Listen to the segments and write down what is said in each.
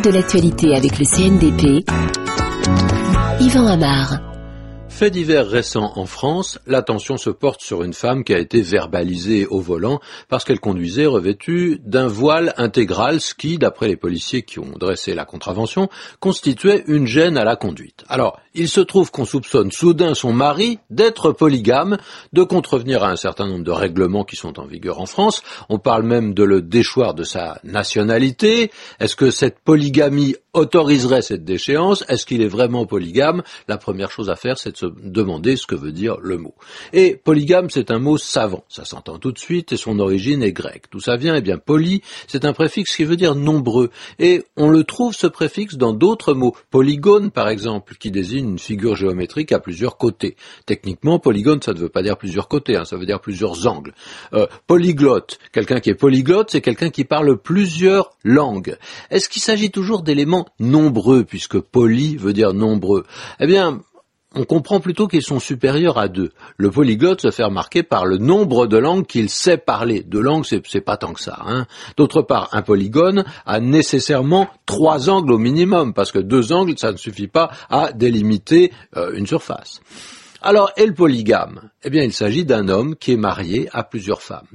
de l'actualité avec le CNDP. Yvan Amar. Fait divers récent en France, l'attention se porte sur une femme qui a été verbalisée au volant parce qu'elle conduisait revêtue d'un voile intégral, ce qui, d'après les policiers qui ont dressé la contravention, constituait une gêne à la conduite. Alors, il se trouve qu'on soupçonne soudain son mari d'être polygame, de contrevenir à un certain nombre de règlements qui sont en vigueur en France. On parle même de le déchoir de sa nationalité. Est-ce que cette polygamie autoriserait cette déchéance? Est-ce qu'il est vraiment polygame? La première chose à faire, c'est de se demander ce que veut dire le mot. Et polygame, c'est un mot savant, ça s'entend tout de suite, et son origine est grecque. D'où ça vient? Eh bien, poly, c'est un préfixe qui veut dire nombreux, et on le trouve ce préfixe dans d'autres mots. Polygone, par exemple, qui désigne une figure géométrique à plusieurs côtés. Techniquement, polygone, ça ne veut pas dire plusieurs côtés, hein, ça veut dire plusieurs angles. Euh, polyglotte, quelqu'un qui est polyglotte, c'est quelqu'un qui parle plusieurs langues. Est-ce qu'il s'agit toujours d'éléments nombreux, puisque poly veut dire nombreux Eh bien, on comprend plutôt qu'ils sont supérieurs à deux. Le polyglotte se fait remarquer par le nombre de langues qu'il sait parler. Deux langues, c'est pas tant que ça. Hein. D'autre part, un polygone a nécessairement trois angles au minimum, parce que deux angles, ça ne suffit pas à délimiter euh, une surface. Alors, et le polygame? Eh bien, il s'agit d'un homme qui est marié à plusieurs femmes.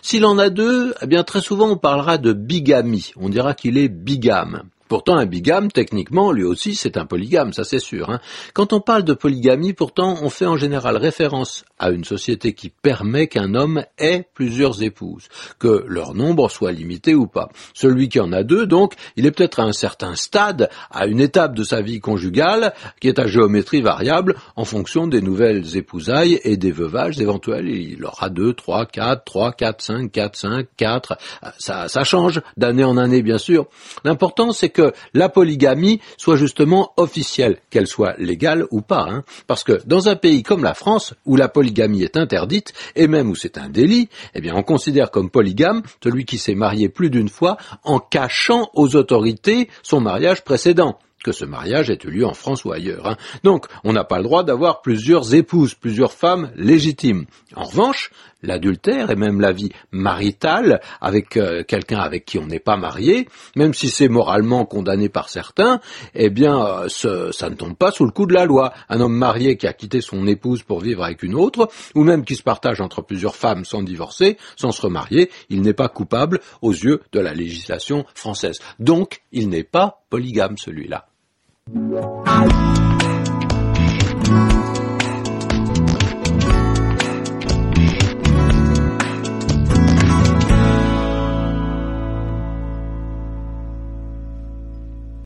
S'il en a deux, eh bien, très souvent, on parlera de bigamie. On dira qu'il est bigame. Pourtant, un bigame, techniquement, lui aussi, c'est un polygame, ça c'est sûr. Hein. Quand on parle de polygamie, pourtant, on fait en général référence à une société qui permet qu'un homme ait plusieurs épouses, que leur nombre soit limité ou pas. Celui qui en a deux, donc, il est peut-être à un certain stade, à une étape de sa vie conjugale, qui est à géométrie variable en fonction des nouvelles épousailles et des veuvages éventuels. Il aura deux, trois, quatre, trois, quatre, cinq, quatre, cinq, quatre. Ça, ça change d'année en année, bien sûr. L'important, c'est que la polygamie soit justement officielle, qu'elle soit légale ou pas. Hein. Parce que dans un pays comme la France, où la polygamie est interdite, et même où c'est un délit, eh bien on considère comme polygame celui qui s'est marié plus d'une fois en cachant aux autorités son mariage précédent que ce mariage ait eu lieu en France ou ailleurs. Hein. Donc, on n'a pas le droit d'avoir plusieurs épouses, plusieurs femmes légitimes. En revanche, l'adultère et même la vie maritale avec euh, quelqu'un avec qui on n'est pas marié, même si c'est moralement condamné par certains, eh bien, euh, ça ne tombe pas sous le coup de la loi. Un homme marié qui a quitté son épouse pour vivre avec une autre, ou même qui se partage entre plusieurs femmes sans divorcer, sans se remarier, il n'est pas coupable aux yeux de la législation française. Donc, il n'est pas polygame celui-là.